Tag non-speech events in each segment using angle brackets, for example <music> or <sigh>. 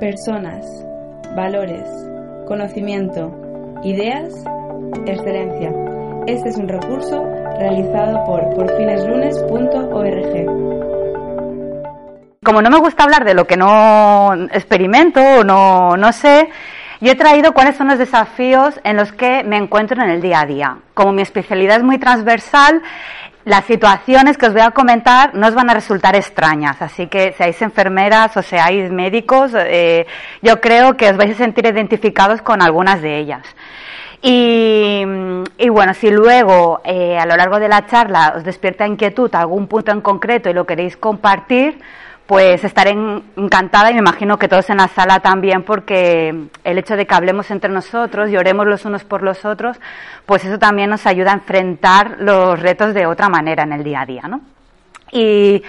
Personas, valores, conocimiento, ideas, excelencia. Este es un recurso realizado por porfineslunes.org. Como no me gusta hablar de lo que no experimento o no, no sé, yo he traído cuáles son los desafíos en los que me encuentro en el día a día. Como mi especialidad es muy transversal, las situaciones que os voy a comentar no os van a resultar extrañas, así que seáis enfermeras o seáis médicos, eh, yo creo que os vais a sentir identificados con algunas de ellas. Y, bueno, si luego eh, a lo largo de la charla os despierta inquietud algún punto en concreto y lo queréis compartir, pues estaré encantada y me imagino que todos en la sala también, porque el hecho de que hablemos entre nosotros y oremos los unos por los otros, pues eso también nos ayuda a enfrentar los retos de otra manera en el día a día, ¿no? Y,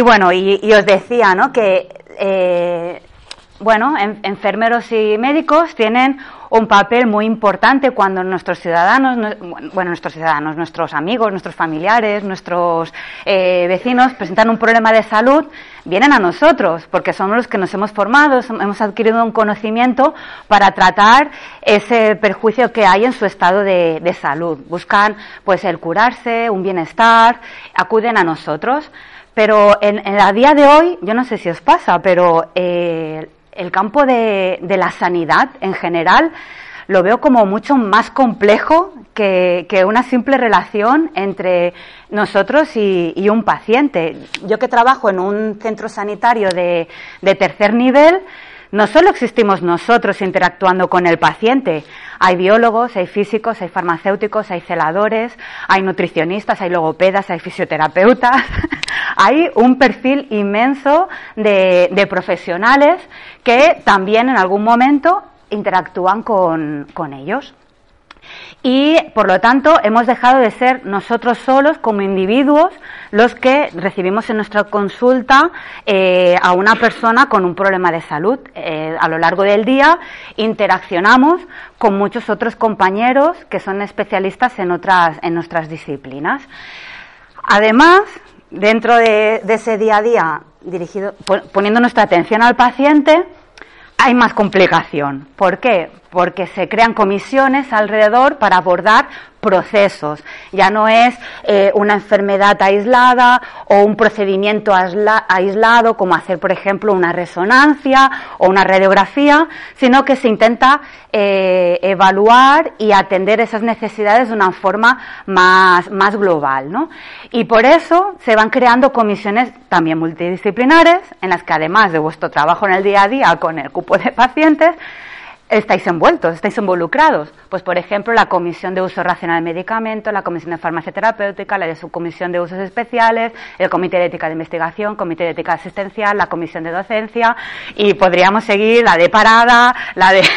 bueno, y, os decía, ¿no? Que, eh, bueno, enfermeros y médicos tienen un papel muy importante cuando nuestros ciudadanos, bueno, nuestros ciudadanos, nuestros amigos, nuestros familiares, nuestros eh, vecinos presentan un problema de salud, vienen a nosotros, porque somos los que nos hemos formado, hemos adquirido un conocimiento para tratar ese perjuicio que hay en su estado de, salud. Buscan, pues, el curarse, un bienestar, acuden a nosotros. Pero en, a día de hoy, yo no sé si os pasa, pero eh, el campo de, la sanidad en general lo veo como mucho más complejo que, una simple relación entre nosotros y, un paciente. Yo que trabajo en un centro sanitario de tercer nivel, no solo existimos nosotros interactuando con el paciente, hay biólogos, hay físicos, hay farmacéuticos, hay celadores, hay nutricionistas, hay logopedas, hay fisioterapeutas, <laughs> hay un perfil inmenso de, profesionales que también en algún momento interactúan con ellos y por lo tanto hemos dejado de ser nosotros solos como individuos los que recibimos en nuestra consulta eh, a una persona con un problema de salud. Eh, a lo largo del día interaccionamos con muchos otros compañeros que son especialistas en otras en nuestras disciplinas. Además, dentro de, ese día a día dirigido poniendo nuestra atención al paciente, hay más complicación. ¿Por qué? Porque se crean comisiones alrededor para abordar procesos. Ya no es eh, una enfermedad aislada o un procedimiento aislado, como hacer, por ejemplo, una resonancia o una radiografía, sino que se intenta eh, evaluar y atender esas necesidades de una forma más, más global. ¿no? Y por eso se van creando comisiones también multidisciplinares, en las que además de vuestro trabajo en el día a día con el cupo de pacientes, estáis envueltos, estáis involucrados. Pues, por ejemplo, la Comisión de Uso Racional de Medicamentos, la Comisión de Farmacia Terapéutica, la de Subcomisión de Usos Especiales, el Comité de Ética de Investigación, Comité de Ética Asistencial, la Comisión de Docencia, y podríamos seguir la de parada, la de... <laughs>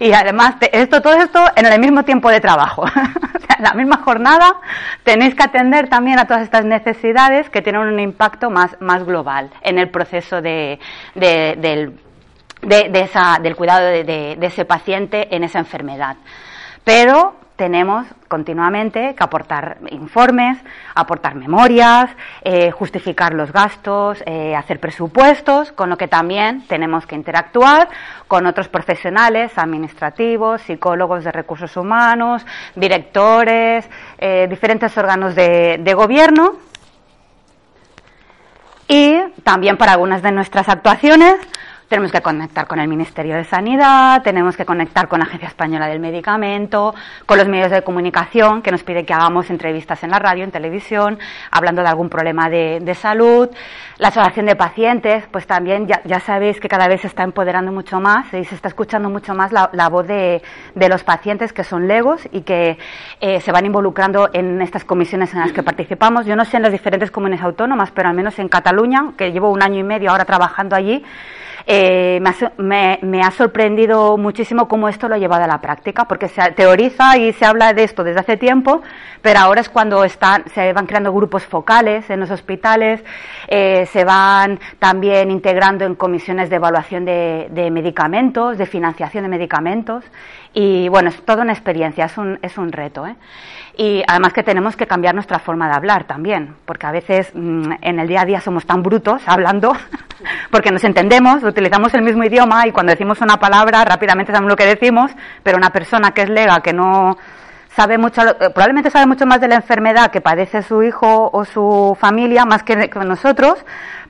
Y además, esto, todo esto en el mismo tiempo de trabajo. <laughs> en la misma jornada tenéis que atender también a todas estas necesidades que tienen un impacto más, más global en el proceso de, del de, esa, del cuidado de, ese paciente en esa enfermedad. Pero tenemos continuamente que aportar informes, aportar memorias, eh, justificar los gastos, eh, hacer presupuestos, con lo que también tenemos que interactuar con otros profesionales administrativos, psicólogos de recursos humanos, directores, eh, diferentes órganos de, de gobierno. Y también para algunas de nuestras actuaciones tenemos que conectar con el Ministerio de Sanidad, tenemos que conectar con la Agencia Española del Medicamento, con los medios de comunicación que nos pide que hagamos entrevistas en la radio, en televisión, hablando de algún problema de, salud. La asociación de pacientes, pues también ya, sabéis que cada vez se está empoderando mucho más y se está escuchando mucho más la, voz de, los pacientes que son legos y que eh, se van involucrando en estas comisiones en las que participamos. Yo no sé en las diferentes comunidades autónomas, pero al menos en Cataluña, que llevo un año y medio ahora trabajando allí, eh, me, ha, sorprendido muchísimo cómo esto lo ha llevado a la práctica, porque se teoriza y se habla de esto desde hace tiempo, pero ahora es cuando están, se van creando grupos focales en los hospitales, eh, se van también integrando en comisiones de evaluación de, medicamentos, de financiación de medicamentos, y bueno, es toda una experiencia, es un, es un reto. ¿eh? Y además que tenemos que cambiar nuestra forma de hablar también, porque a veces mm, en el día a día somos tan brutos hablando, <laughs> porque nos entendemos, utilizamos el mismo idioma y cuando decimos una palabra rápidamente sabemos lo que decimos, pero una persona que es lega, que no sabe mucho, eh, probablemente sabe mucho más de la enfermedad que padece su hijo o su familia más que, nosotros,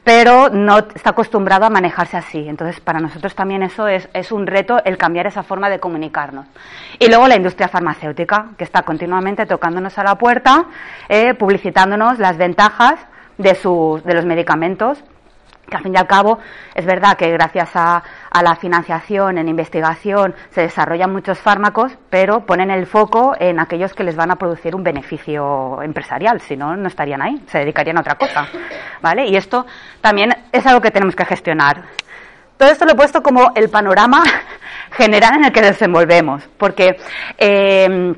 pero no está acostumbrado a manejarse así. Entonces, para nosotros también eso es, es, un reto el cambiar esa forma de comunicarnos. Y luego la industria farmacéutica, que está continuamente tocándonos a la puerta, eh, publicitándonos las ventajas de, sus, de los medicamentos que al fin y al cabo es verdad que gracias a, la financiación en investigación se desarrollan muchos fármacos, pero ponen el foco en aquellos que les van a producir un beneficio empresarial, si no, no estarían ahí, se dedicarían a otra cosa. ¿Vale? Y esto también es algo que tenemos que gestionar. Todo esto lo he puesto como el panorama <laughs> general en el que desenvolvemos, porque eh,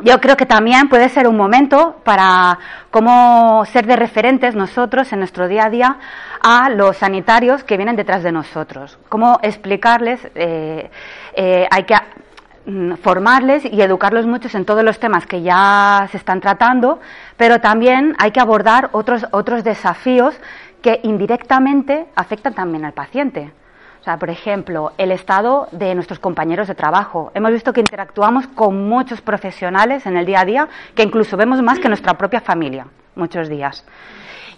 yo creo que también puede ser un momento para cómo ser de referentes nosotros en nuestro día a día a los sanitarios que vienen detrás de nosotros. Cómo explicarles, eh, eh, hay que mm, formarles y educarlos muchos en todos los temas que ya se están tratando, pero también hay que abordar otros, otros desafíos que indirectamente afectan también al paciente sea, por ejemplo, el estado de nuestros compañeros de trabajo. Hemos visto que interactuamos con muchos profesionales en el día a día, que incluso vemos más que nuestra propia familia, muchos días.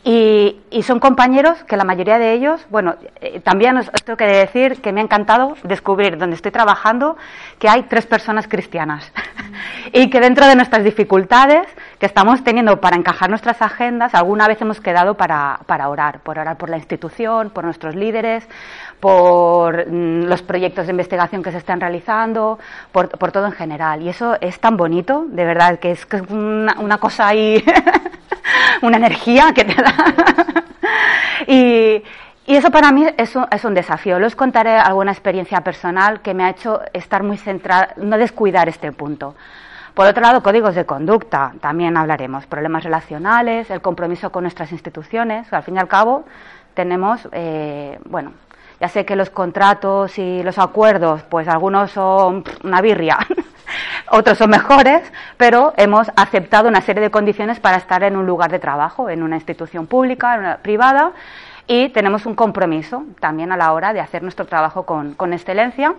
Y, son compañeros que la mayoría de ellos, bueno, eh, también os, tengo que decir que me ha encantado descubrir donde estoy trabajando que hay tres personas cristianas <laughs> y que dentro de nuestras dificultades que estamos teniendo para encajar nuestras agendas, alguna vez hemos quedado para, para orar, por orar por la institución, por nuestros líderes, por mm, los proyectos de investigación que se están realizando, por, todo en general. Y eso es tan bonito, de verdad, que es, una, una cosa ahí <laughs> una energía que te da. <laughs> y, eso para mí es un, es un, desafío. Les contaré alguna experiencia personal que me ha hecho estar muy centrada, no descuidar este punto. Por otro lado, códigos de conducta, también hablaremos. Problemas relacionales, el compromiso con nuestras instituciones. Al fin y al cabo, tenemos, eh, bueno, ya sé que los contratos y los acuerdos, pues algunos son una birria, <laughs> otros son mejores, pero hemos aceptado una serie de condiciones para estar en un lugar de trabajo, en una institución pública, en una privada, y tenemos un compromiso también a la hora de hacer nuestro trabajo con, excelencia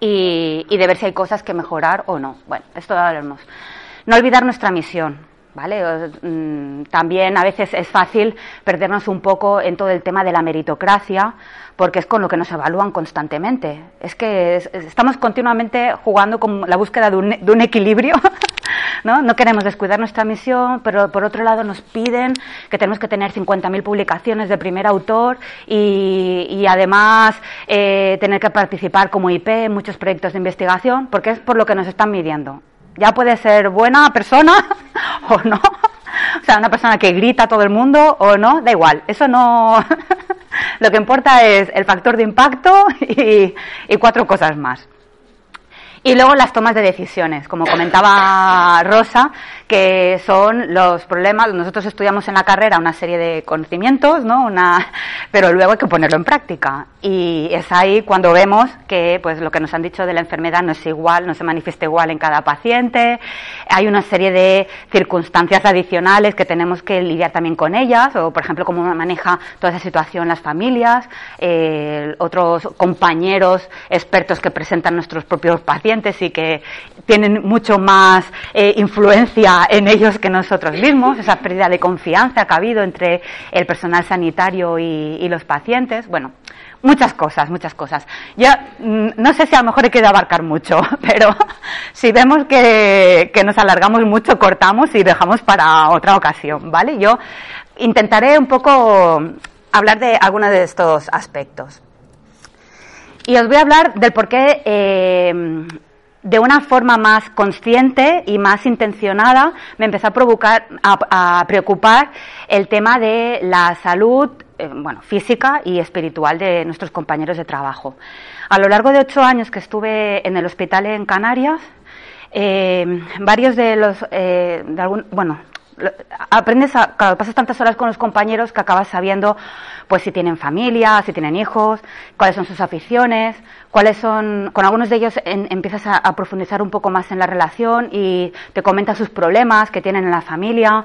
y, de ver si hay cosas que mejorar o no. Bueno, esto lo haremos. No olvidar nuestra misión. ¿Vale? Mm, también a veces es fácil perdernos un poco en todo el tema de la meritocracia, porque es con lo que nos evalúan constantemente. Es que estamos continuamente jugando con la búsqueda de un, equilibrio. <laughs> ¿no? no queremos descuidar nuestra misión, pero por otro lado nos piden que tenemos que tener 50.000 publicaciones de primer autor y, además eh, tener que participar como IP en muchos proyectos de investigación, porque es por lo que nos están midiendo. Ya puede ser buena persona <laughs> o no. O sea, una persona que grita a todo el mundo o no, da igual. Eso no. <laughs> Lo que importa es el factor de impacto <laughs> y, cuatro cosas más. Y luego las tomas de decisiones, como comentaba Rosa, que son los problemas. Nosotros estudiamos en la carrera una serie de conocimientos, ¿no? Una, <laughs> pero luego hay que ponerlo en práctica. Y es ahí cuando vemos que, pues, lo que nos han dicho de la enfermedad no es igual, no se manifiesta igual en cada paciente. Hay una serie de circunstancias adicionales que tenemos que lidiar también con ellas, o, por ejemplo, cómo maneja toda esa situación las familias, eh, otros compañeros expertos que presentan nuestros propios pacientes y que tienen mucho más eh, influencia en ellos que nosotros mismos, esa pérdida de confianza que ha habido entre el personal sanitario y, los pacientes. Bueno, muchas cosas, muchas cosas. Ya mm, no sé si a lo mejor he querido abarcar mucho, <laughs> pero si vemos que, que, nos alargamos mucho, cortamos y dejamos para otra ocasión, ¿vale? Yo intentaré un poco hablar de algunos de estos aspectos. Y os voy a hablar del por qué eh, de una forma más consciente y más intencionada me empezó a, provocar, a, preocupar el tema de la salud eh, bueno, física y espiritual de nuestros compañeros de trabajo. A lo largo de ocho años que estuve en el hospital en Canarias, eh, varios de los, eh, de algún, bueno, aprendes a, claro, pasas tantas horas con los compañeros que acabas sabiendo pues si tienen familia, si tienen hijos, cuáles son sus aficiones, cuáles son, con algunos de ellos empiezas a, profundizar un poco más en la relación y te comentas sus problemas que tienen en la familia.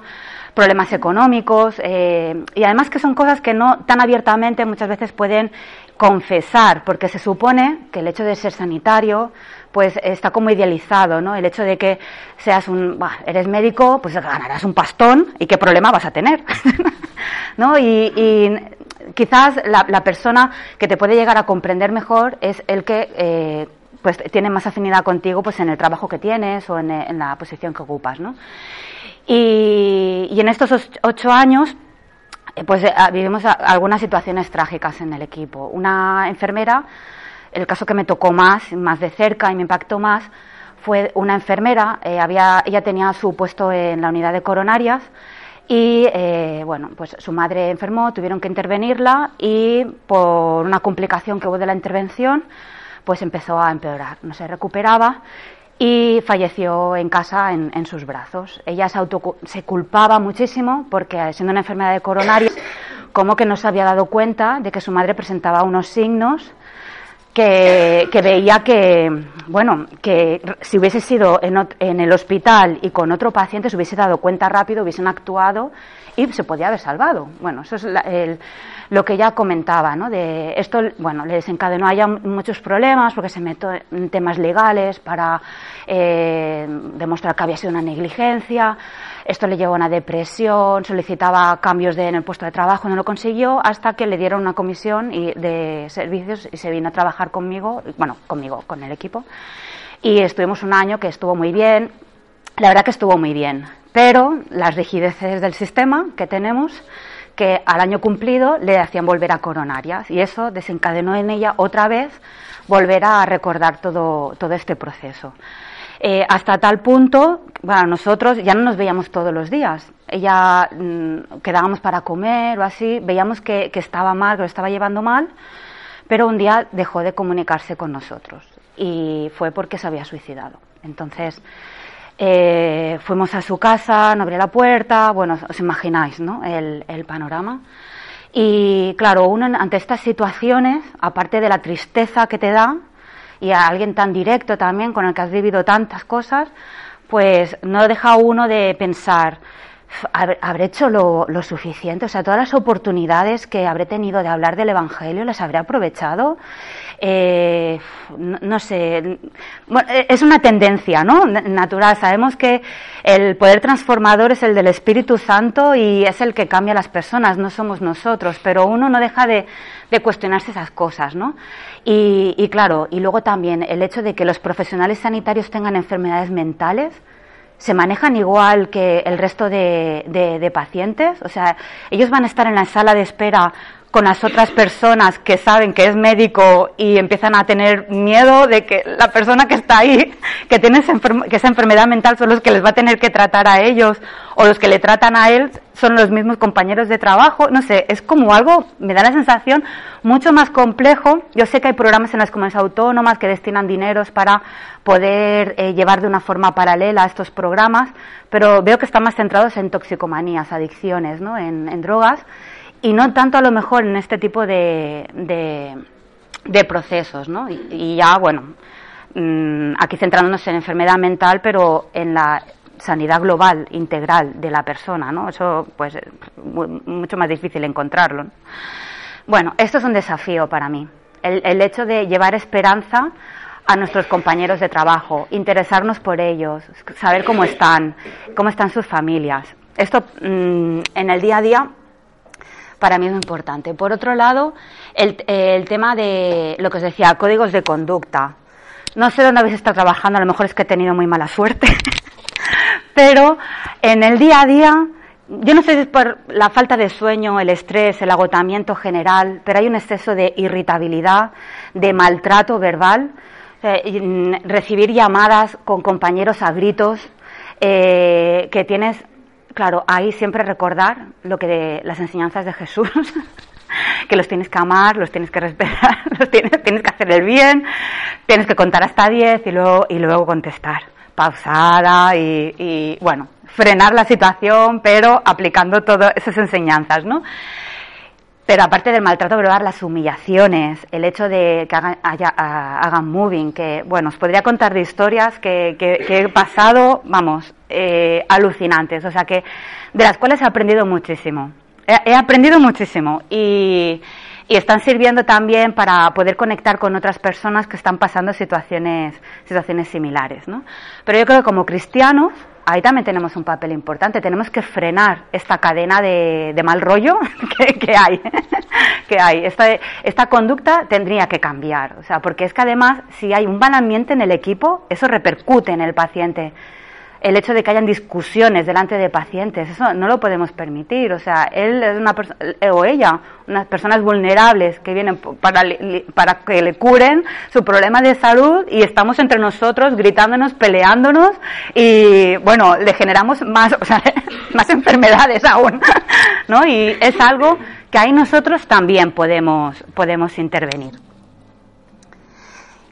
problemas económicos eh, y además que son cosas que no tan abiertamente muchas veces pueden confesar, porque se supone que el hecho de ser sanitario pues está como idealizado, ¿no? El hecho de que seas un, eres médico, pues ganarás un pastón y qué problema vas a tener, <laughs> ¿no? Y, quizás la, persona que te puede llegar a comprender mejor es el que eh, pues tiene más afinidad contigo pues en el trabajo que tienes o en, la posición que ocupas, ¿no? Y, y en estos ocho años pues eh, vivimos algunas situaciones trágicas en el equipo. Una enfermera, el caso que me tocó más, más de cerca y me impactó más, fue una enfermera, eh, había, ella tenía su puesto en la unidad de coronarias y bueno, pues su madre enfermó, tuvieron que intervenirla y por una complicación que hubo de la intervención, pues empezó a empeorar, no se recuperaba y falleció en casa en, sus brazos. Ella se, se culpaba muchísimo porque, siendo una enfermedad de coronario, como que no se había dado cuenta de que su madre presentaba unos signos que, veía que, bueno, que si hubiese sido en, en, el hospital y con otro paciente se hubiese dado cuenta rápido, hubiesen actuado y se podía haber salvado. Bueno, eso es el, lo que ella comentaba, ¿no? De esto, bueno, le desencadenó haya muchos problemas porque se metió en temas legales para eh, demostrar que había sido una negligencia. Esto le llevó a una depresión, solicitaba cambios de, en el puesto de trabajo, no lo consiguió hasta que le dieron una comisión y, de servicios y se vino a trabajar conmigo, bueno, conmigo, con el equipo. Y estuvimos un año que estuvo muy bien. La verdad que estuvo muy bien, pero las rigideces del sistema que tenemos que al año cumplido le hacían volver a coronarias y eso desencadenó en ella otra vez volver a recordar todo, todo este proceso. Eh, hasta tal punto, bueno, nosotros ya no nos veíamos todos los días. Ella mm, quedábamos para comer o así, veíamos que, que estaba mal, que lo estaba llevando mal, pero un día dejó de comunicarse con nosotros y fue porque se había suicidado. Entonces, eh, fuimos a su casa, no abrió la puerta, bueno, os imagináis, ¿no? El, panorama. Y claro, uno ante estas situaciones, aparte de la tristeza que te da, y a alguien tan directo también, con el que has vivido tantas cosas, pues no deja uno de pensar, habré hecho lo, lo, suficiente, o sea, todas las oportunidades que habré tenido de hablar del Evangelio las habré aprovechado eh, no, sé, es una tendencia ¿no? natural. Sabemos que el poder transformador es el del Espíritu Santo y es el que cambia a las personas, no somos nosotros, pero uno no deja de, cuestionarse esas cosas. ¿no? Y, claro, y luego también el hecho de que los profesionales sanitarios tengan enfermedades mentales se manejan igual que el resto de, de, pacientes. O sea, ellos van a estar en la sala de espera con las otras personas que saben que es médico y empiezan a tener miedo de que la persona que está ahí, que tiene que esa enfermedad mental, son los que les va a tener que tratar a ellos o los que le tratan a él son los mismos compañeros de trabajo. No sé, es como algo, me da la sensación, mucho más complejo. Yo sé que hay programas en las comunidades autónomas que destinan dineros para poder eh, llevar de una forma paralela estos programas, pero veo que están más centrados en toxicomanías, adicciones, ¿no? en drogas y no tanto a lo mejor en este tipo de, de, procesos, ¿no? Y, ya, bueno, mm, aquí centrándonos en enfermedad mental, pero en la sanidad global, integral de la persona, ¿no? Eso, pues, mucho más difícil encontrarlo. Bueno, esto es un desafío para mí. El, el hecho de llevar esperanza a nuestros compañeros de trabajo, interesarnos por ellos, saber cómo están, cómo están sus familias. Esto mm, en el día a día para mí es muy importante. Por otro lado, el, tema de lo que os decía, códigos de conducta. No sé dónde habéis estado trabajando, a lo mejor es que he tenido muy mala suerte, <laughs> pero en el día a día, yo no sé si es por la falta de sueño, el estrés, el agotamiento general, pero hay un exceso de irritabilidad, de maltrato verbal, eh, recibir llamadas con compañeros a gritos, eh, que tienes Claro, ahí siempre recordar lo que de, las enseñanzas de Jesús, <laughs> que los tienes que amar, los tienes que respetar, <laughs> los tienes, tienes que hacer el bien, tienes que contar hasta 10 y luego, y luego contestar, pausada y, y, bueno, frenar la situación, pero aplicando todas esas enseñanzas, ¿no? Pero aparte del maltrato verbal, las humillaciones, el hecho de que hagan, hagan moving, que, bueno, os podría contar de historias que, he pasado, vamos, eh, alucinantes, o sea que, de las cuales he aprendido muchísimo. He, aprendido muchísimo y, y, están sirviendo también para poder conectar con otras personas que están pasando situaciones, situaciones similares, ¿no? Pero yo creo que como cristianos, ahí también tenemos un papel importante. Tenemos que frenar esta cadena de, mal rollo <laughs> que, hay. <laughs> que hay. Esta, esta, conducta tendría que cambiar. O sea, porque es que además, si hay un mal ambiente en el equipo, eso repercute en el paciente el hecho de que hayan discusiones delante de pacientes, eso no lo podemos permitir. O sea, él es una persona, o ella, unas personas vulnerables que vienen para, para que le curen su problema de salud y estamos entre nosotros gritándonos, peleándonos y, bueno, le generamos más, <laughs> más enfermedades aún, <laughs> ¿no? Y es algo que ahí nosotros también podemos, podemos intervenir.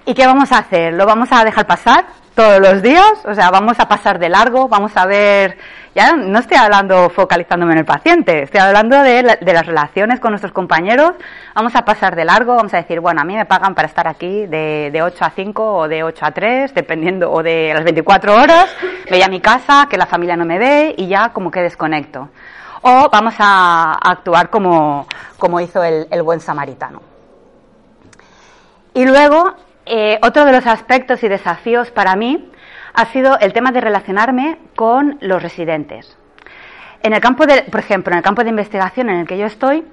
¿Y qué vamos a hacer? ¿Lo vamos a dejar pasar? Todos los días, o sea, vamos a pasar de largo, vamos a ver, ya no estoy hablando focalizándome en el paciente, estoy hablando de, las relaciones con nuestros compañeros, vamos a pasar de largo, vamos a decir, bueno, a mí me pagan para estar aquí de, de 8 a 5 o de 8 a 3, dependiendo, o de las 24 horas, me voy a mi casa, que la familia no me ve y ya como que desconecto. O vamos a, actuar como, como hizo el, el buen samaritano. Y luego eh, otro de los aspectos y desafíos para mí ha sido el tema de relacionarme con los residentes. En el campo de, por ejemplo, en el campo de investigación en el que yo estoy,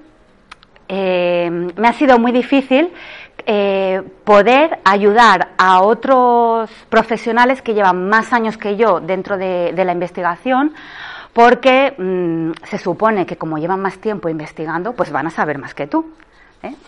eh, me ha sido muy difícil eh, poder ayudar a otros profesionales que llevan más años que yo dentro de, la investigación, porque mm, se supone que como llevan más tiempo investigando, pues van a saber más que tú.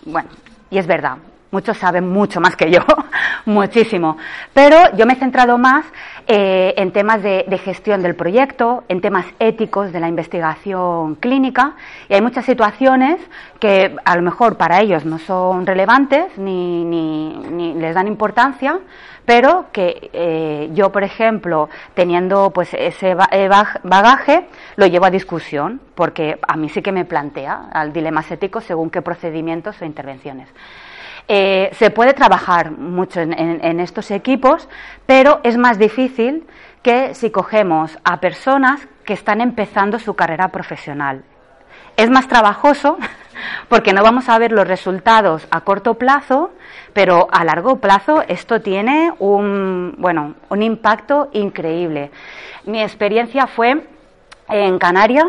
Bueno, y es verdad, muchos saben mucho más que yo, <laughs> muchísimo. Pero yo me he centrado más eh, en temas de, gestión del proyecto, en temas éticos de la investigación clínica, y hay muchas situaciones que a lo mejor para ellos no son relevantes ni, les dan importancia, pero que eh, yo, por ejemplo, teniendo pues ese eh, bagaje, lo llevo a discusión, porque a mí sí que me plantea al dilemas éticos según qué procedimientos o intervenciones. Eh, se puede trabajar mucho en, estos equipos, pero es más difícil que si cogemos a personas que están empezando su carrera profesional. Es más trabajoso <laughs> porque no vamos a ver los resultados a corto plazo, pero a largo plazo esto tiene un, bueno, un impacto increíble. Mi experiencia fue en Canarias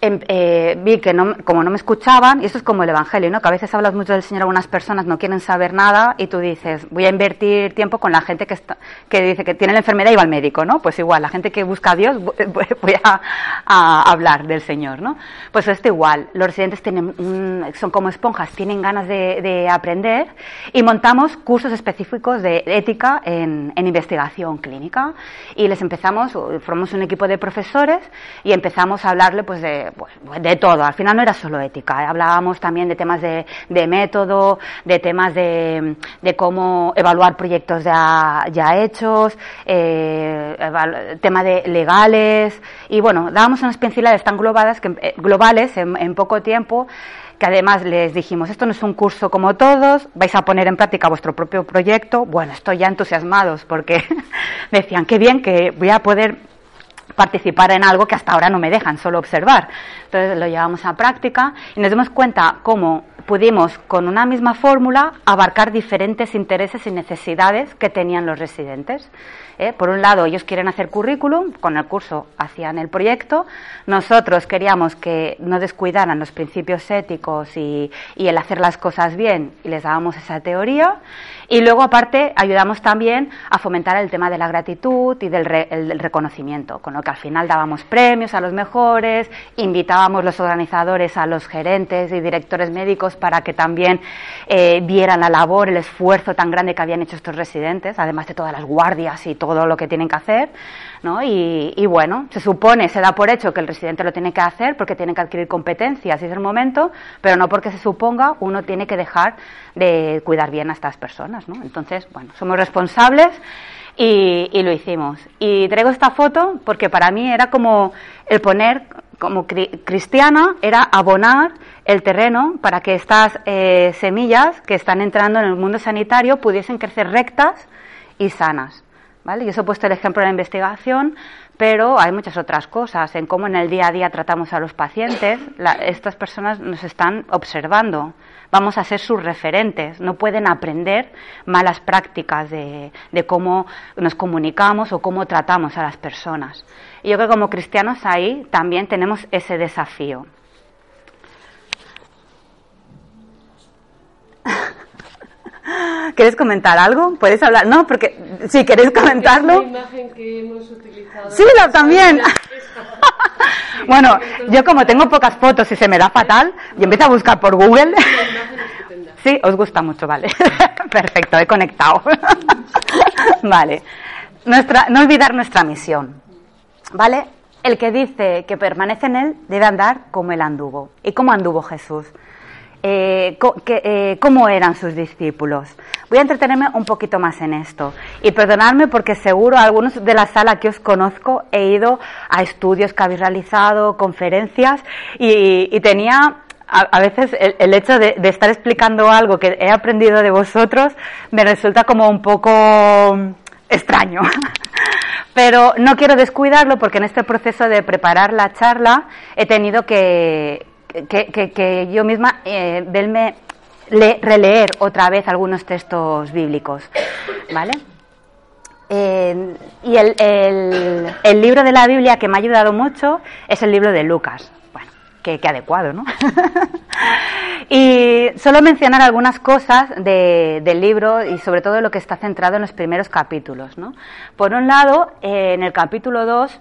Em, eh, vi que no, como no me escuchaban, y esto es como el Evangelio, ¿no? que a veces hablas mucho del Señor, algunas personas no quieren saber nada y tú dices, voy a invertir tiempo con la gente que, está, que dice que tiene la enfermedad y va al médico, ¿no? Pues igual, la gente que busca a Dios, <laughs> voy a, hablar del Señor, ¿no? Pues esto igual, los residentes tienen, son como esponjas, tienen ganas de, aprender y montamos cursos específicos de ética en, en investigación clínica y les empezamos, formamos un equipo de profesores y empezamos a hablarle pues de pues, de, todo. Al final no era solo ética, ¿eh? hablábamos también de temas de, método, de temas de, cómo evaluar proyectos ya, ya hechos, eh, tema de legales y bueno, dábamos unas pinceladas tan globales, que, eh, globales en, poco tiempo que además les dijimos, esto no es un curso como todos, vais a poner en práctica vuestro propio proyecto. Bueno, estoy ya entusiasmados porque <laughs> decían, qué bien que voy a poder participar en algo que hasta ahora no me dejan, solo observar. Entonces lo llevamos a práctica y nos dimos cuenta cómo pudimos con una misma fórmula abarcar diferentes intereses y necesidades que tenían los residentes. ¿eh? Por un lado, ellos quieren hacer currículum, con el curso hacían el proyecto. Nosotros queríamos que no descuidaran los principios éticos y, el hacer las cosas bien y les dábamos esa teoría. Y luego, aparte, ayudamos también a fomentar el tema de la gratitud y del, reconocimiento, con lo que al final dábamos premios a los mejores, invitábamos los organizadores a los gerentes y directores médicos para que también eh, vieran la labor, el esfuerzo tan grande que habían hecho estos residentes, además de todas las guardias y todo lo que tienen que hacer. ¿No? Y, bueno, se supone, se da por hecho que el residente lo tiene que hacer porque tiene que adquirir competencias, y es el momento, pero no porque se suponga uno tiene que dejar de cuidar bien a estas personas, ¿no? Entonces, bueno, somos responsables y, lo hicimos. Y traigo esta foto porque para mí era como el poner, como cristiana, era abonar el terreno para que estas eh, semillas que están entrando en el mundo sanitario pudiesen crecer rectas y sanas. Y eso he puesto el ejemplo de la investigación, pero hay muchas otras cosas en cómo en el día a día tratamos a los pacientes. estas personas nos están observando vamos a ser sus referentes, no pueden aprender malas prácticas de, cómo nos comunicamos o cómo tratamos a las personas. Y yo creo que como cristianos ahí también tenemos ese desafío. ¿Quieres comentar algo? ¿Puedes hablar? No, porque si queréis comentarlo. imagen que hemos utilizado. Sí, también. <laughs> <laughs> bueno, yo como tengo pocas fotos y se me da fatal, y empiezo a buscar por Google. Sí, os gusta mucho, vale. <laughs> Perfecto, he conectado. vale. Nuestra, no olvidar nuestra misión. ¿Vale? El que dice que permanece en él debe andar como él anduvo. ¿Y cómo anduvo Jesús? Eh, eh, cómo eran sus discípulos. Voy a entretenerme un poquito más en esto y perdonadme porque seguro algunos de la sala que os conozco he ido a estudios que habéis realizado, conferencias y, tenía a, veces el, hecho de, estar explicando algo que he aprendido de vosotros me resulta como un poco extraño. <laughs> Pero no quiero descuidarlo porque en este proceso de preparar la charla he tenido que, que, yo misma eh, verme releer otra vez algunos textos bíblicos, ¿vale? Y el, el, libro de la Biblia que me ha ayudado mucho es el libro de Lucas. Bueno, qué, adecuado, ¿no? <laughs> y solo mencionar algunas cosas del libro y sobre todo lo que está centrado en los primeros capítulos, ¿no? Por un lado, eh, en el capítulo 2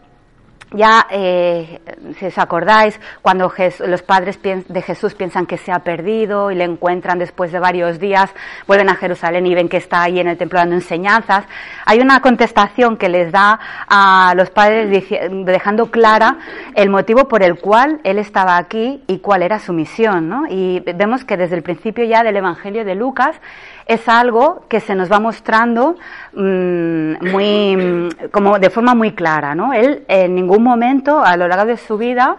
ya, eh, si os acordáis, cuando los padres de Jesús piensan que se ha perdido y le encuentran después de varios días, vuelven a Jerusalén y ven que está ahí en el templo dando enseñanzas, hay una contestación que les da a los padres dejando clara el motivo por el cual él estaba aquí y cuál era su misión. ¿no? Y vemos que desde el principio ya del Evangelio de Lucas, es algo que se nos va mostrando mm, muy, como de forma muy clara, ¿no? Él en ningún momento a lo largo de su vida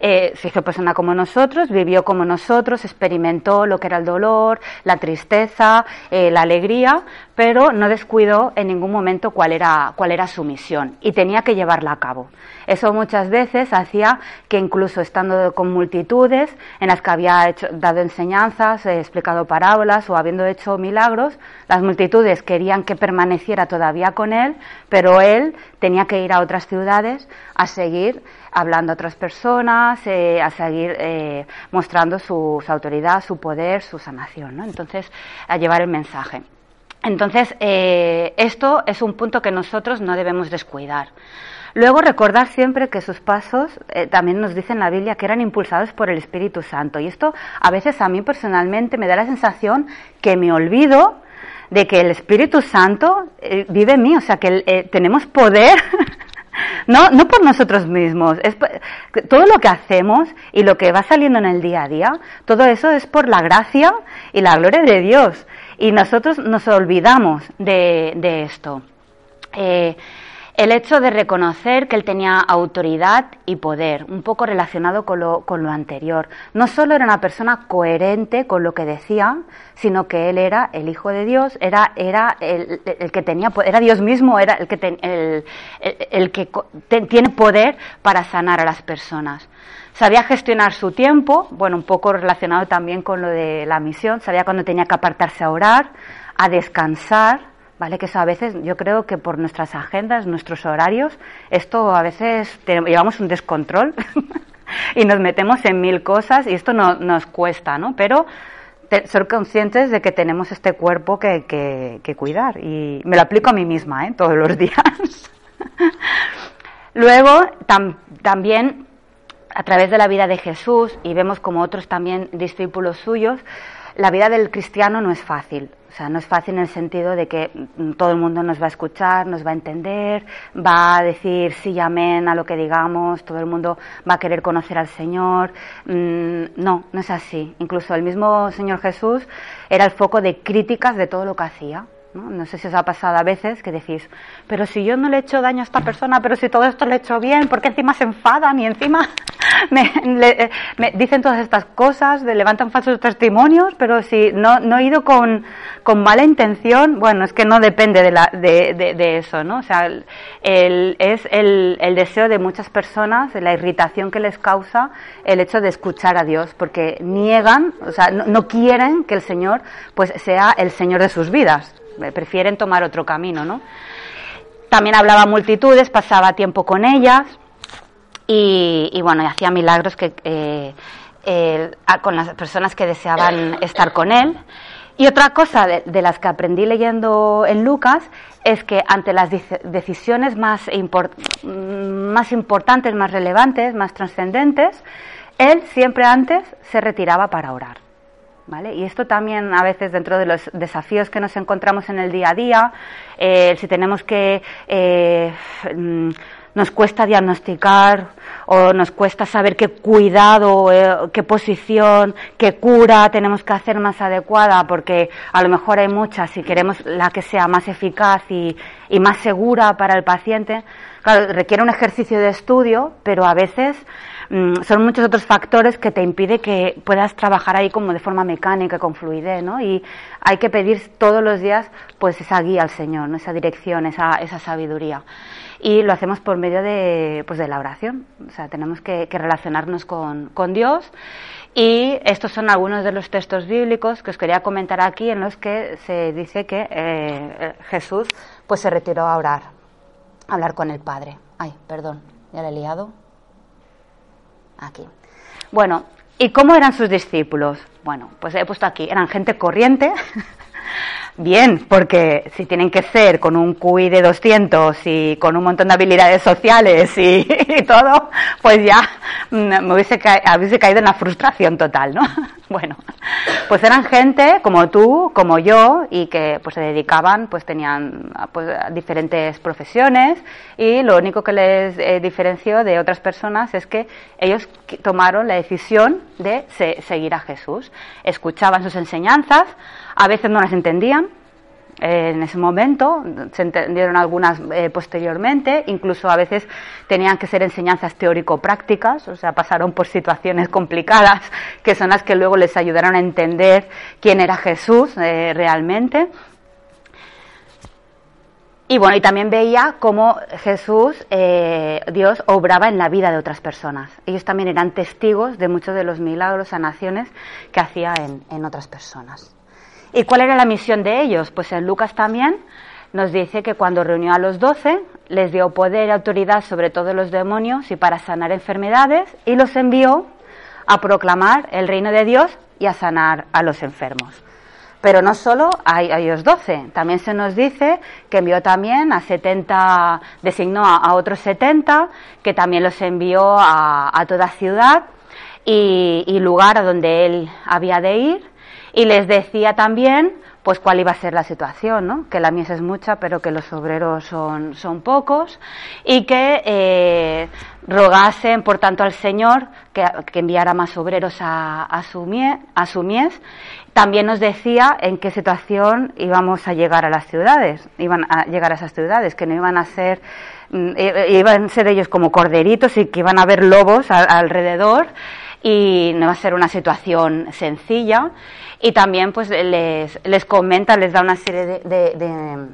eh, se hizo persona como nosotros, vivió como nosotros, experimentó lo que era el dolor, la tristeza, eh, la alegría, pero no descuidó en ningún momento cuál era, cuál era su misión y tenía que llevarla a cabo. Eso muchas veces hacía que incluso estando con multitudes en las que había hecho, dado enseñanzas, eh, explicado parábolas o habiendo hecho milagros, las multitudes querían que permaneciera todavía con él, pero él tenía que ir a otras ciudades a seguir hablando a otras personas, eh, a seguir eh, mostrando su, autoridad, su poder, su sanación, ¿no? Entonces, a llevar el mensaje. Entonces, eh, esto es un punto que nosotros no debemos descuidar. Luego, recordar siempre que sus pasos, también nos dice en la Biblia, que eran impulsados por el Espíritu Santo. Y esto a veces a mí personalmente me da la sensación que me olvido de que el Espíritu Santo vive en mí, o sea, que tenemos poder <laughs> No, no por nosotros mismos. Es todo lo que hacemos y lo que va saliendo en el día a día, todo eso es por la gracia y la gloria de Dios. Y nosotros nos olvidamos de, de esto. Eh, el hecho de reconocer que él tenía autoridad y poder, un poco relacionado con lo, con lo, anterior. No solo era una persona coherente con lo que decía, sino que él era el Hijo de Dios, era, era el, que tenía, era Dios mismo, era el que, el, que tiene poder para sanar a las personas. Sabía gestionar su tiempo, bueno, un poco relacionado también con lo de la misión, sabía cuándo tenía que apartarse a orar, a descansar, ¿vale? Que eso a veces, yo creo que por nuestras agendas, nuestros horarios, esto a veces llevamos un descontrol <laughs> y nos metemos en mil cosas y esto no, nos cuesta, ¿no? Pero ser conscientes de que tenemos este cuerpo que, que, cuidar y me lo aplico a mí misma, ¿eh? Todos los <laughs> días. Luego, también a través de la vida de Jesús y vemos como otros también discípulos suyos, la vida del cristiano no es fácil. O sea, no es fácil en el sentido de que mm, todo el mundo nos va a escuchar, nos va a entender, va a decir sí y amén a lo que digamos, todo el mundo va a querer conocer al Señor. Mm, no, no es así. Incluso el mismo Señor Jesús era el foco de críticas de todo lo que hacía. ¿No? sé si os ha pasado a veces que decís, pero si yo no le he hecho daño a esta persona, pero si todo esto le he hecho bien, ¿por qué encima se enfadan y encima <laughs> me, me dicen todas estas cosas, le levantan falsos testimonios, pero si no, no he ido con, con mala intención, bueno, es que no depende de, la, de, de, eso, ¿no? O sea, el, es el, el, deseo de muchas personas, la irritación que les causa el hecho de escuchar a Dios, porque niegan, o sea, no, no quieren que el Señor pues sea el Señor de sus vidas prefieren tomar otro camino, ¿no? También hablaba multitudes, pasaba tiempo con ellas y, bueno, hacía milagros que, eh, con las personas que deseaban estar con él. Y otra cosa de, las que aprendí leyendo en Lucas es que ante las decisiones más, más importantes, más relevantes, más trascendentes, él siempre antes se retiraba para orar. Y esto también a veces dentro de los desafíos que nos encontramos en el día a día, eh, si tenemos que, eh, mm, nos cuesta diagnosticar o nos cuesta saber qué cuidado, eh, qué posición, qué cura tenemos que hacer más adecuada, porque a lo mejor hay muchas y queremos la que sea más eficaz y, y más segura para el paciente. Claro, requiere un ejercicio de estudio, pero a veces Mm, son muchos otros factores que te impide que puedas trabajar ahí como de forma mecánica, con fluidez, ¿no? Y hay que pedir todos los días pues esa guía al Señor, esa dirección, esa, esa sabiduría. Y lo hacemos por medio de, pues de la oración. O sea, tenemos que, relacionarnos con, con Dios. Y estos son algunos de los textos bíblicos que os quería comentar aquí en los que se dice que eh, Jesús pues se retiró a orar, a hablar con el Padre. Ay, perdón, ya le he liado. Aquí. Bueno, ¿y cómo eran sus discípulos? Bueno, pues he puesto aquí, eran gente corriente, <laughs> Bien, porque si tienen que ser con un QI de 200 y con un montón de habilidades sociales y, <laughs> todo, pues ya me hubiese, caído en la frustración total, ¿no? <laughs> Bueno, pues eran gente como tú, como yo, y que pues se dedicaban, pues tenían pues, diferentes profesiones y lo único que les eh, diferenció de otras personas es que ellos tomaron la decisión de seguir a Jesús, escuchaban sus enseñanzas, a veces no las entendían eh, en ese momento, se entendieron algunas eh, posteriormente, incluso a veces tenían que ser enseñanzas teórico-prácticas, o sea, pasaron por situaciones <laughs> complicadas que son las que luego les ayudaron a entender quién era Jesús eh, realmente. Y bueno, y también veía cómo Jesús, Dios, obraba en la vida de otras personas. Ellos también eran testigos de muchos de los milagros, sanaciones que hacía en otras personas. ¿Y cuál era la misión de ellos? Pues en Lucas también nos dice que cuando reunió a los doce, les dio poder y autoridad sobre todos los demonios y para sanar enfermedades y los envió a proclamar el reino de Dios y a sanar a los enfermos. Pero no solo a, ellos doce, también se nos dice que envió también a 70, designó a, otros 70, que también los envió a, toda ciudad y, y lugar a donde él había de ir y les decía también pues cuál iba a ser la situación, ¿no? que la mies es mucha pero que los obreros son, son pocos y que eh, rogasen por tanto al Señor que, enviara más obreros a, a, su a su mies. También nos decía en qué situación íbamos a llegar a las ciudades, iban a llegar a esas ciudades, que no iban a ser mm, iban a ser ellos como corderitos y que iban a haber lobos alrededor y no va a ser una situación sencilla y también pues les, les comenta, les da una serie de,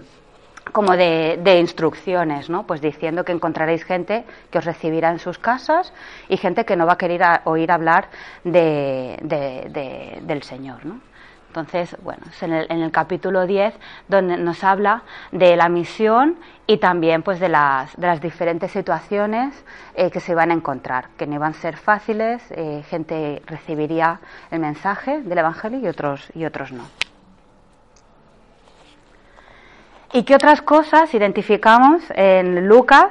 como de, instrucciones, ¿no? Pues diciendo que encontraréis gente que os recibirá en sus casas y gente que no va a querer oír hablar de, del Señor, ¿no? Entonces, bueno, es en el, en el, capítulo 10 donde nos habla de la misión y también pues de las, de las diferentes situaciones eh, que se iban a encontrar, que no iban a ser fáciles, eh, gente recibiría el mensaje del Evangelio y otros, y otros no. ¿Y qué otras cosas identificamos en Lucas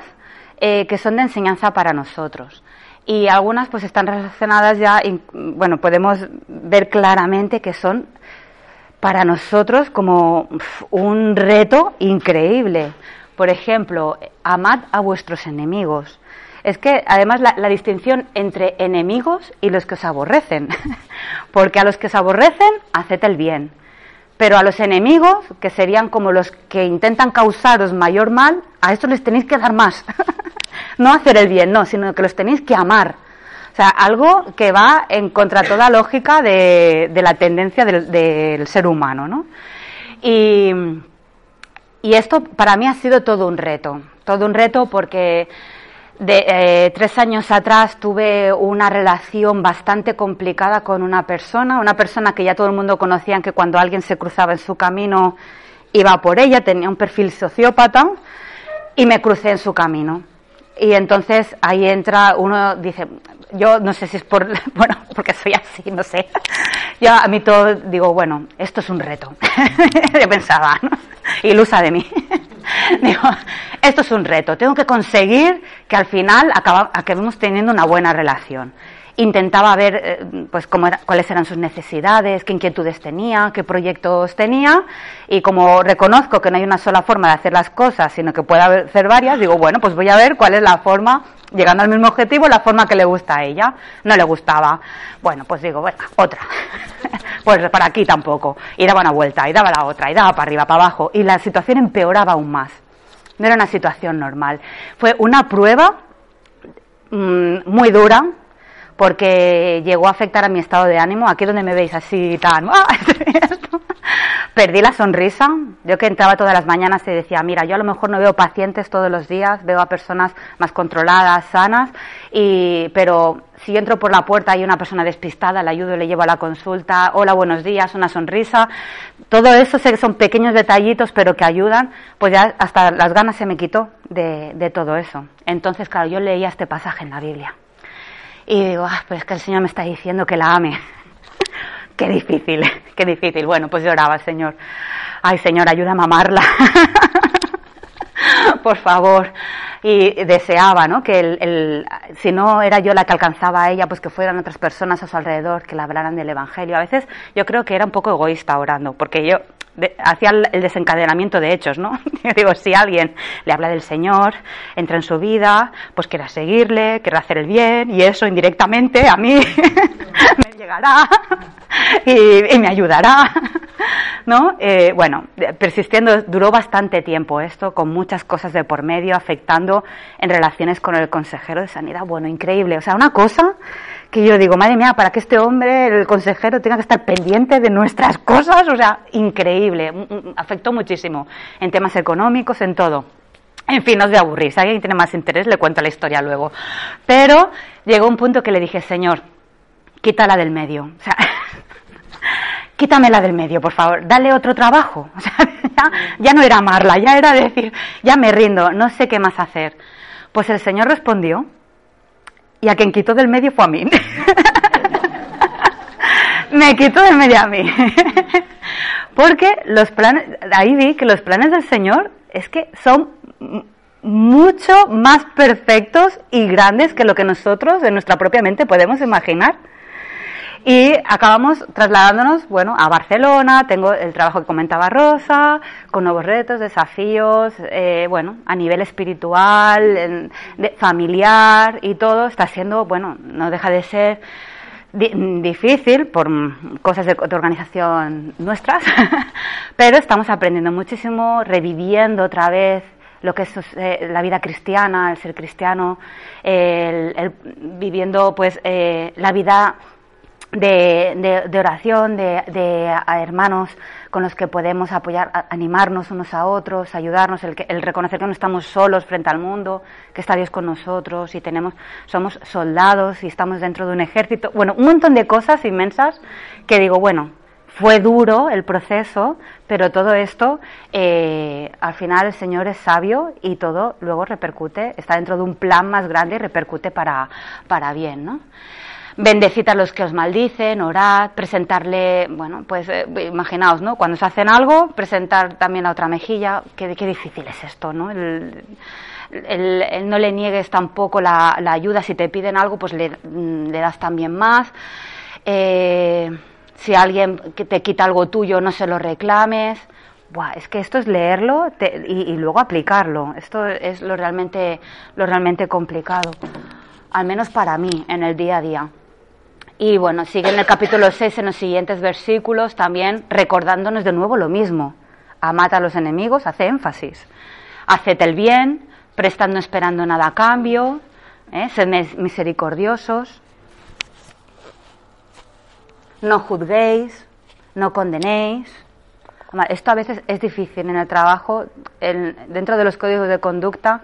eh, que son de enseñanza para nosotros? Y algunas pues están relacionadas ya, bueno, podemos ver claramente que son para nosotros como un reto increíble. Por ejemplo, amad a vuestros enemigos. Es que además la, distinción entre enemigos y los que os aborrecen, <laughs> porque a los que os aborrecen, haced el bien, Pero a los enemigos, que serían como los que intentan causaros mayor mal, a estos les tenéis que dar más. <laughs> no hacer el bien, no, sino que los tenéis que amar. O sea, algo que va en contra toda lógica de, la tendencia del, ser humano, ¿no? Y, esto para mí ha sido todo un reto, todo un reto porque de, eh, tres años atrás tuve una relación bastante complicada con una persona, una persona que ya todo el mundo conocía, que cuando alguien se cruzaba en su camino iba por ella, tenía un perfil sociópata y me crucé en su camino. Y entonces ahí entra uno, dice, yo no sé si es por, <laughs> bueno, porque soy así, no sé. Yo a mí todo digo, bueno, esto es un reto. <laughs> yo pensaba, ¿no? Ilusa de mí. <laughs> digo, esto es un reto, tengo que conseguir que al final acabemos teniendo una buena relación intentaba ver eh, pues cómo cuáles eran sus necesidades, qué inquietudes tenía, qué proyectos tenía y como reconozco que no hay una sola forma de hacer las cosas, sino que puede hacer varias, digo, bueno, pues voy a ver cuál es la forma, llegando al mismo objetivo, la forma que le gusta a ella. No le gustaba. Bueno, pues digo, bueno, otra. <laughs> pues para aquí tampoco. Y daba una vuelta, y daba la otra, y daba para arriba, para abajo. Y la situación empeoraba aún más. No era una situación normal. Fue una prueba mm, muy dura, porque llegó a afectar a mi estado de ánimo. Aquí donde me veis así tan... <laughs> ¡ah! Perdí la sonrisa. Yo que entraba todas las mañanas y decía, mira, yo a lo mejor no veo pacientes todos los días, veo a personas más controladas, sanas, y, pero si entro por la puerta hay una persona despistada, le ayudo, le llevo a la consulta, hola, buenos días, una sonrisa. Todo eso sé que son pequeños detallitos, pero que ayudan, pues ya hasta las ganas se me quitó de, de todo eso. Entonces, claro, yo leía este pasaje en la Biblia y digo, ah, pues es que el Señor me está diciendo que la ame. <laughs> qué difícil, <laughs> qué difícil. Bueno, pues lloraba al Señor. Ay, Señor, ayúdame a amarla. <laughs> <laughs> Por favor. Y deseaba, ¿no? Que el, si no era yo la que alcanzaba a ella, pues que fueran otras personas a su alrededor que le hablaran del Evangelio. A veces yo creo que era un poco egoísta orando, porque yo hacía el desencadenamiento de hechos, ¿no? <laughs> Yo digo, si alguien le habla del Señor, entra en su vida, pues quiera seguirle, quiera hacer el bien, y eso indirectamente a mí <laughs> me llegará y, me ayudará, ¿no? Eh, bueno, persistiendo, duró bastante tiempo esto, con muchas cosas de por medio, afectando en relaciones con el consejero de sanidad. Bueno, increíble. O sea, una cosa que yo digo, madre mía, para que este hombre, el consejero, tenga que estar pendiente de nuestras cosas, o sea, increíble, afectó muchísimo en temas económicos, en todo. En fin, no os aburrir, si alguien tiene más interés le cuento la historia luego. Pero llegó un punto que le dije, Señor, quítala del medio. O sea, <laughs> quítamela del medio, por favor, dale otro trabajo. <laughs> O sea, ya, no era amarla, ya era decir, ya me rindo, no sé qué más hacer. Pues el Señor respondió y a quien quitó del medio fue a mí. <laughs> me quitó del medio a mí. <laughs> Porque los planes, ahí vi que los planes del Señor es que son mucho más perfectos y grandes que lo que nosotros en nuestra propia mente podemos imaginar. Y acabamos trasladándonos, bueno, a Barcelona, tengo el trabajo que comentaba Rosa, con nuevos retos, desafíos, eh, bueno, a nivel espiritual, familiar y todo, está siendo, bueno, no deja de ser difícil por cosas de, organización nuestras, <laughs> pero estamos aprendiendo muchísimo, reviviendo otra vez lo que es eh, la vida cristiana, el ser cristiano, el, viviendo pues eh, la vida de, oración, de, hermanos con los que podemos apoyar, animarnos unos a otros, ayudarnos, el, el, reconocer que no estamos solos frente al mundo, que está Dios con nosotros y tenemos, somos soldados y estamos dentro de un ejército. Bueno, un montón de cosas inmensas que digo, bueno, fue duro el proceso, pero todo esto, eh, al final el Señor es sabio y todo luego repercute, está dentro de un plan más grande y repercute para, para bien, ¿no? Bendecid a los que os maldicen, orad, presentarle, bueno, pues eh, imaginaos, ¿no? Cuando se hacen algo, presentar también la otra mejilla, qué, difícil es esto, ¿no? El, no le niegues tampoco la, ayuda, si te piden algo, pues le, mm, das también más. Eh, si alguien te quita algo tuyo, no se lo reclames. Buah, es que esto es leerlo y, y, luego aplicarlo. Esto es lo realmente, lo realmente complicado, al menos para mí en el día a día. Y bueno, sigue en el capítulo 6, en los siguientes versículos, también recordándonos de nuevo lo mismo. Amad a los enemigos, hace énfasis. Haced el bien, prestando esperando nada a cambio, ¿eh? sed misericordiosos, no juzguéis, no condenéis. Esto a veces es difícil en el trabajo, dentro de los códigos de conducta.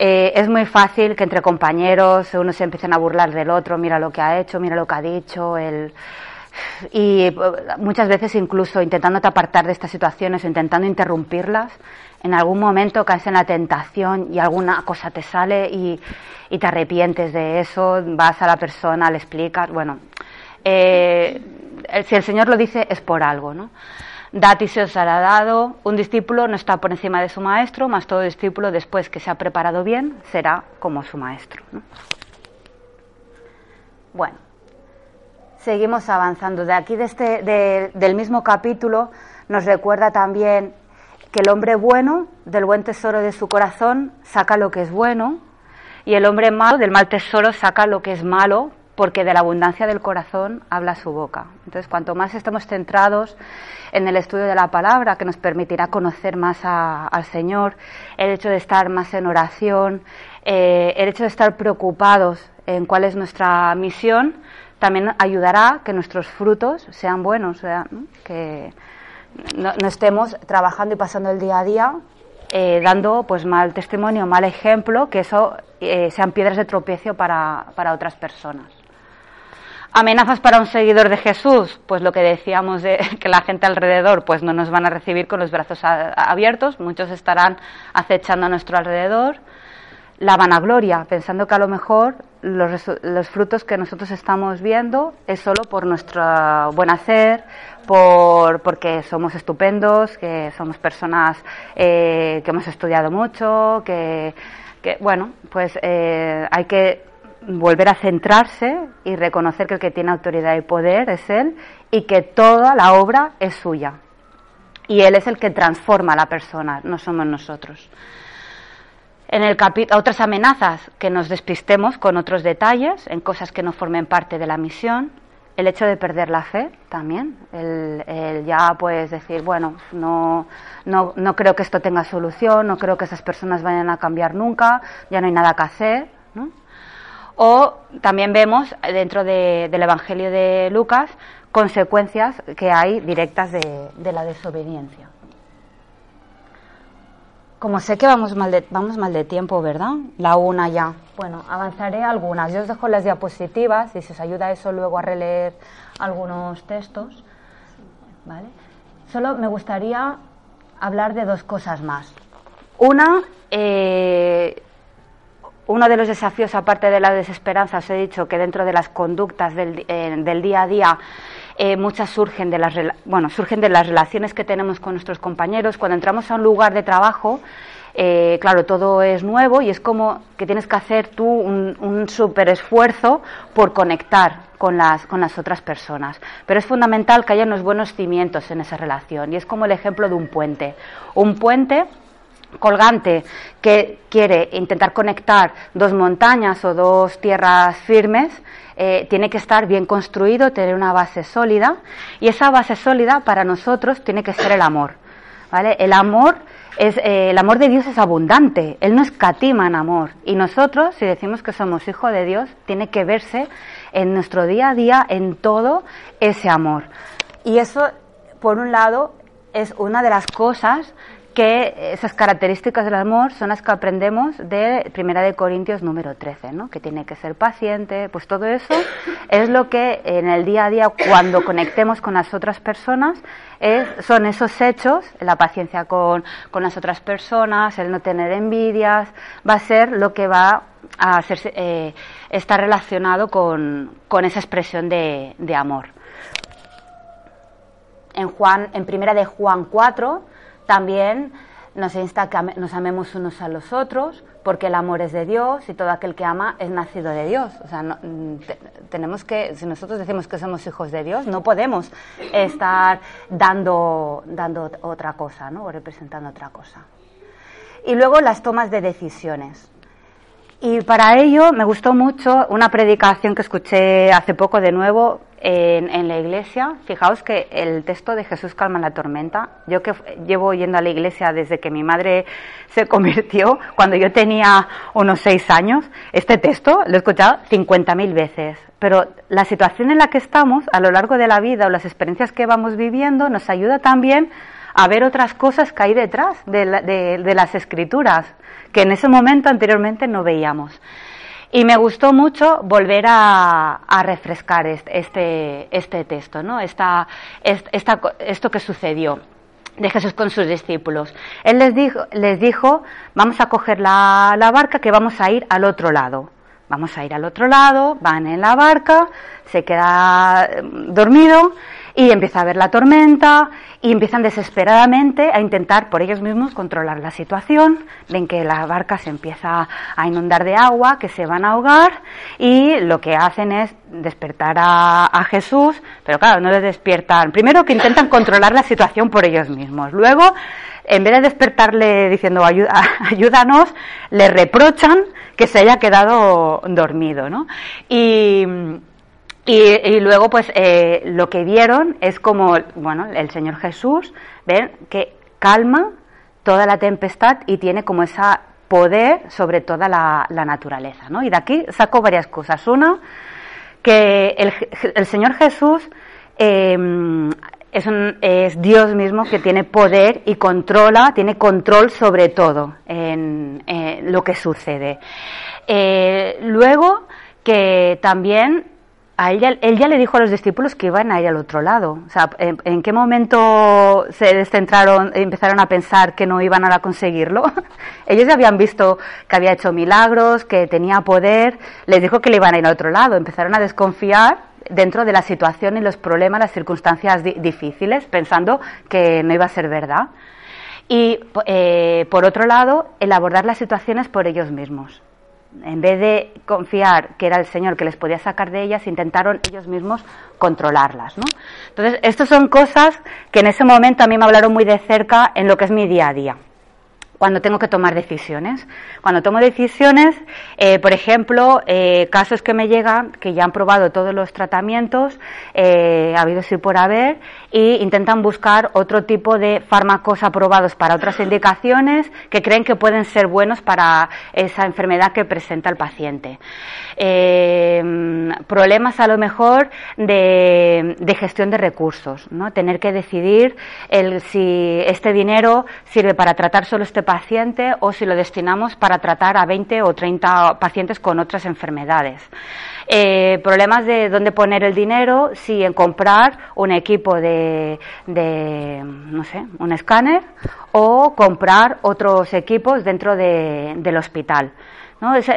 Eh, es muy fácil que entre compañeros uno se empiecen a burlar del otro, mira lo que ha hecho, mira lo que ha dicho, el... y eh, muchas veces incluso intentando apartar de estas situaciones, intentando interrumpirlas, en algún momento caes en la tentación y alguna cosa te sale y, te arrepientes de eso, vas a la persona, le explicas, bueno, eh, si el Señor lo dice es por algo, ¿no? Dad y se os hará dado. Un discípulo no está por encima de su maestro, más todo discípulo, después que se ha preparado bien, será como su maestro. Bueno, seguimos avanzando. De aquí, de este, del mismo capítulo, nos recuerda también que el hombre bueno, del buen tesoro de su corazón, saca lo que es bueno, y el hombre malo, del mal tesoro, saca lo que es malo, porque de la abundancia del corazón habla su boca. Entonces, cuanto más estemos centrados en el estudio de la palabra, que nos permitirá conocer más al Señor, el hecho de estar más en oración, eh, el hecho de estar preocupados en cuál es nuestra misión, también ayudará a que nuestros frutos sean buenos, que no, estemos trabajando y pasando el día a día eh, dando pues mal testimonio, mal ejemplo, que eso eh, sean piedras de tropiezo para otras personas. Amenazas para un seguidor de Jesús, pues lo que decíamos de <laughs> que la gente alrededor pues no nos van a recibir con los brazos abiertos, muchos estarán acechando a nuestro alrededor. La vanagloria, pensando que a lo mejor los, los frutos que nosotros estamos viendo es solo por nuestro buen hacer, por, porque somos estupendos, que somos personas eh, que hemos estudiado mucho, que, que bueno, pues eh, hay que volver a centrarse y reconocer que el que tiene autoridad y poder es Él y que toda la obra es suya. Y Él es el que transforma a la persona, no somos nosotros. En el otras amenazas, que nos despistemos con otros detalles, en cosas que no formen parte de la misión. El hecho de perder la fe también, el, ya pues decir, bueno, no, no, no creo que esto tenga solución, no creo que esas personas vayan a cambiar nunca, ya no hay nada que hacer. O también vemos dentro del Evangelio de Lucas consecuencias que hay directas de, la desobediencia. Como sé que vamos mal, de, vamos mal de tiempo, ¿verdad? La una ya. Bueno, avanzaré algunas. Yo os dejo las diapositivas y si os ayuda eso luego a releer algunos textos. ¿Vale? Solo me gustaría hablar de dos cosas más. Una, eh, uno de los desafíos, aparte de la desesperanza, os he dicho que dentro de las conductas del, eh, día a día, eh, muchas surgen de, las, bueno, surgen de las relaciones que tenemos con nuestros compañeros. Cuando entramos a un lugar de trabajo, eh, claro, todo es nuevo y es como que tienes que hacer tú un, un súper esfuerzo por conectar con las, con las otras personas. Pero es fundamental que haya unos buenos cimientos en esa relación y es como el ejemplo de un puente. Un puente colgante que quiere intentar conectar dos montañas o dos tierras firmes, eh, tiene que estar bien construido, tener una base sólida y esa base sólida para nosotros tiene que ser el amor. ¿vale? El amor es eh, el amor de Dios es abundante, él no escatima en amor y nosotros si decimos que somos hijos de Dios tiene que verse en nuestro día a día en todo ese amor. Y eso por un lado es una de las cosas que esas características del amor son las que aprendemos de Primera de Corintios número 13, ¿no? que tiene que ser paciente, pues todo eso es lo que en el día a día cuando conectemos con las otras personas son esos hechos, la paciencia con, con, las otras personas, el no tener envidias, va a ser lo que va a hacerse, eh, estar relacionado con, con esa expresión de, de amor. En Juan, en Primera de Juan 4, también nos insta que nos amemos unos a los otros, porque el amor es de Dios y todo aquel que ama es nacido de Dios. O sea, mm, tenemos que, si nosotros decimos que somos hijos de Dios, no podemos estar dando, dando otra cosa, ¿no? O representando otra cosa. Y luego las tomas de decisiones. Y para ello me gustó mucho una predicación que escuché hace poco de nuevo en, la iglesia. Fijaos que el texto de Jesús calma la tormenta. Yo que llevo yendo a la iglesia desde que mi madre se <laughs> convirtió, cuando yo tenía unos seis años, este texto lo he escuchado 50.000 veces. Pero la situación en la que estamos a lo largo de la vida o las experiencias que vamos viviendo nos ayuda también a ver otras cosas que hay detrás de, la, de, de las escrituras que en ese momento anteriormente no veíamos. Y me gustó mucho volver a, a refrescar este, este, texto, ¿no? Esta, esta, esto que sucedió de Jesús con sus discípulos. Él les dijo, les dijo vamos a coger la, la barca que vamos a ir al otro lado. Vamos a ir al otro lado, van en la barca, se queda dormido y empieza a ver la tormenta y empiezan desesperadamente a intentar por ellos mismos controlar la situación. Ven que la barca se empieza a inundar de agua, que se van a ahogar y lo que hacen es despertar a, a Jesús, pero claro, no les despiertan. Primero que intentan <laughs> controlar la situación por ellos mismos. Luego, en vez de despertarle diciendo <laughs> ayúdanos, le reprochan que se haya quedado dormido, ¿no? Y, y, luego, pues, eh, lo que vieron es como, bueno, el Señor Jesús, ven, que calma toda la tempestad y tiene como ese poder sobre toda la, naturaleza, ¿no? Y de aquí saco varias cosas. Una, que el, Señor Jesús eh, es, un, es, Dios mismo que tiene poder y controla, tiene control sobre todo en, en lo que sucede. Eh, luego, que también a él ya, le dijo a los discípulos que iban a ir al otro lado. O sea, ¿en, qué momento se descentraron, empezaron a pensar que no iban a conseguirlo? <laughs> Ellos ya habían visto que había hecho milagros, que tenía poder, les dijo que le iban a ir al otro lado. Empezaron a desconfiar dentro de la situación y los problemas, las circunstancias di difíciles, pensando que no iba a ser verdad. Y, eh, por otro lado, el abordar las situaciones por ellos mismos en vez de confiar que era el Señor que les podía sacar de ellas, intentaron ellos mismos controlarlas. Entonces, estas son cosas que en ese momento a mí me hablaron muy de cerca en lo que es mi día a día cuando tengo que tomar decisiones. Cuando tomo decisiones, eh, por ejemplo, eh, casos que me llegan que ya han probado todos los tratamientos, eh, ha habido sí por haber, y intentan buscar otro tipo de fármacos aprobados para otras indicaciones que creen que pueden ser buenos para esa enfermedad que presenta el paciente. problemas a lo mejor de, de, gestión de recursos, ¿no? Tener que decidir el, si este dinero sirve para tratar solo este paciente o si lo destinamos para tratar a 20 o 30 pacientes con otras enfermedades. Eh, problemas de dónde poner el dinero, si en comprar un equipo de, de no sé, un escáner o comprar otros equipos dentro de, del hospital. ¿no? Es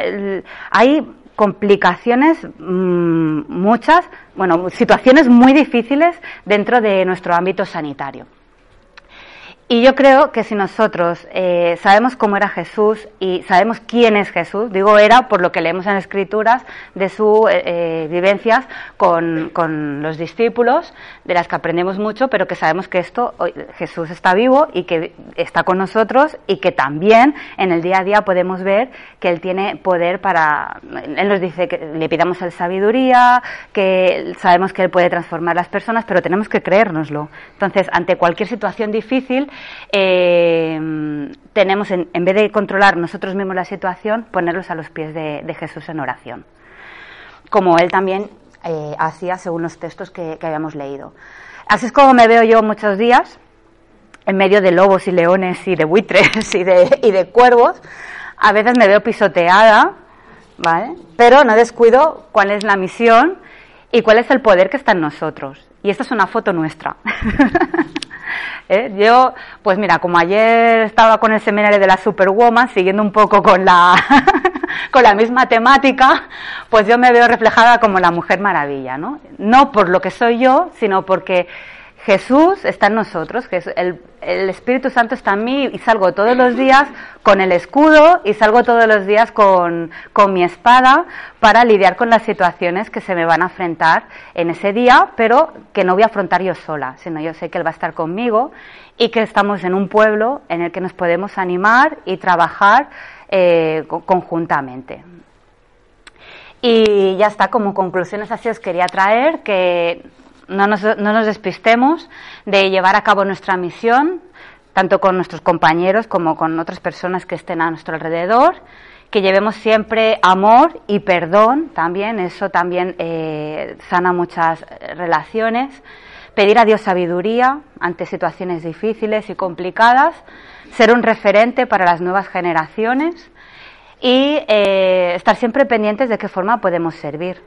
hay complicaciones mmm, muchas, bueno, situaciones muy difíciles dentro de nuestro ámbito sanitario. Y yo creo que si nosotros eh, sabemos cómo era Jesús y sabemos quién es Jesús, digo era por lo que leemos en Escrituras de sus eh, eh, vivencias con, con, los discípulos, de las que aprendemos mucho, pero que sabemos que esto, Jesús está vivo y que está con nosotros y que también en el día a día podemos ver que Él tiene poder para, Él nos dice que le pidamos el sabiduría, que sabemos que Él puede transformar las personas, pero tenemos que creérnoslo. Entonces, ante cualquier situación difícil, eh, tenemos, en, en, vez de controlar nosotros mismos la situación, ponerlos a los pies de, de Jesús en oración, como él también eh, hacía según los textos que, que, habíamos leído. Así es como me veo yo muchos días, en medio de lobos y leones y de buitres <laughs> y de, y de cuervos. A veces me veo pisoteada, ¿vale? Pero no descuido cuál es la misión y cuál es el poder que está en nosotros. Y esta es una foto nuestra. <laughs> ¿Eh? Yo, pues mira, como ayer estaba con el seminario de la Superwoman, siguiendo un poco con la, <laughs> con la misma temática, pues yo me veo reflejada como la Mujer Maravilla, ¿no? No por lo que soy yo, sino porque Jesús está en nosotros, el, el, Espíritu Santo está en mí y salgo todos los días con el escudo y salgo todos los días con, con, mi espada para lidiar con las situaciones que se me van a enfrentar en ese día, pero que no voy a afrontar yo sola, sino yo sé que Él va a estar conmigo y que estamos en un pueblo en el que nos podemos animar y trabajar eh, conjuntamente. Y ya está, como conclusiones así os quería traer que no nos, no nos despistemos de llevar a cabo nuestra misión, tanto con nuestros compañeros como con otras personas que estén a nuestro alrededor, que llevemos siempre amor y perdón también, eso también eh, sana muchas relaciones, pedir a Dios sabiduría ante situaciones difíciles y complicadas, ser un referente para las nuevas generaciones. Y eh, estar siempre pendientes de qué forma podemos servir.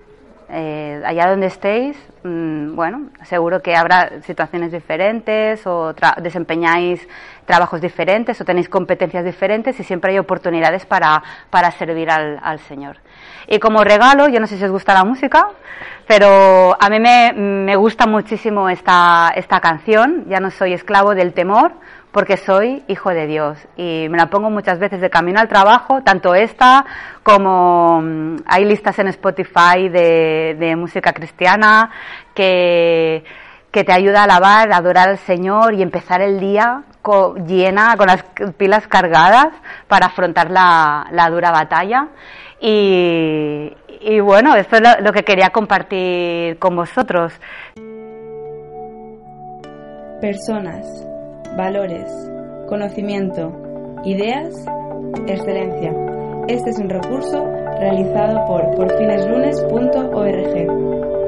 Eh, allá donde estéis, mm, bueno, seguro que habrá situaciones diferentes o desempeñáis trabajos diferentes o tenéis competencias diferentes y siempre hay oportunidades para, para servir al, al, Señor. Y como regalo, yo no sé si os gusta la música, pero a mí me, me gusta muchísimo esta, esta canción, Ya no soy esclavo del temor, porque soy hijo de Dios y me la pongo muchas veces de camino al trabajo, tanto esta como mm, hay listas en Spotify de, música cristiana que, que te ayuda a alabar, a adorar al Señor y empezar el día llena, con las pilas cargadas para afrontar la, dura batalla. Y, bueno, esto es lo que quería compartir con vosotros. Personas valores, conocimiento, ideas, excelencia. Este es un recurso realizado por porfineslunes.org.